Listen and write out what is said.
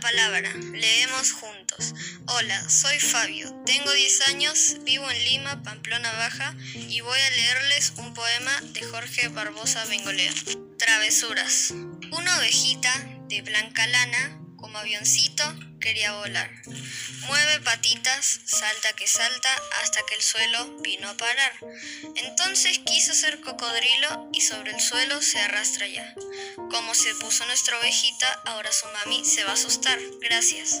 palabra. Leemos juntos. Hola, soy Fabio. Tengo 10 años, vivo en Lima, Pamplona Baja, y voy a leerles un poema de Jorge Barbosa Bengolea. Travesuras. Una ovejita de blanca lana, como avioncito, quería volar. Patitas, salta que salta, hasta que el suelo vino a parar. Entonces quiso ser cocodrilo y sobre el suelo se arrastra ya. Como se puso nuestra ovejita, ahora su mami se va a asustar. Gracias.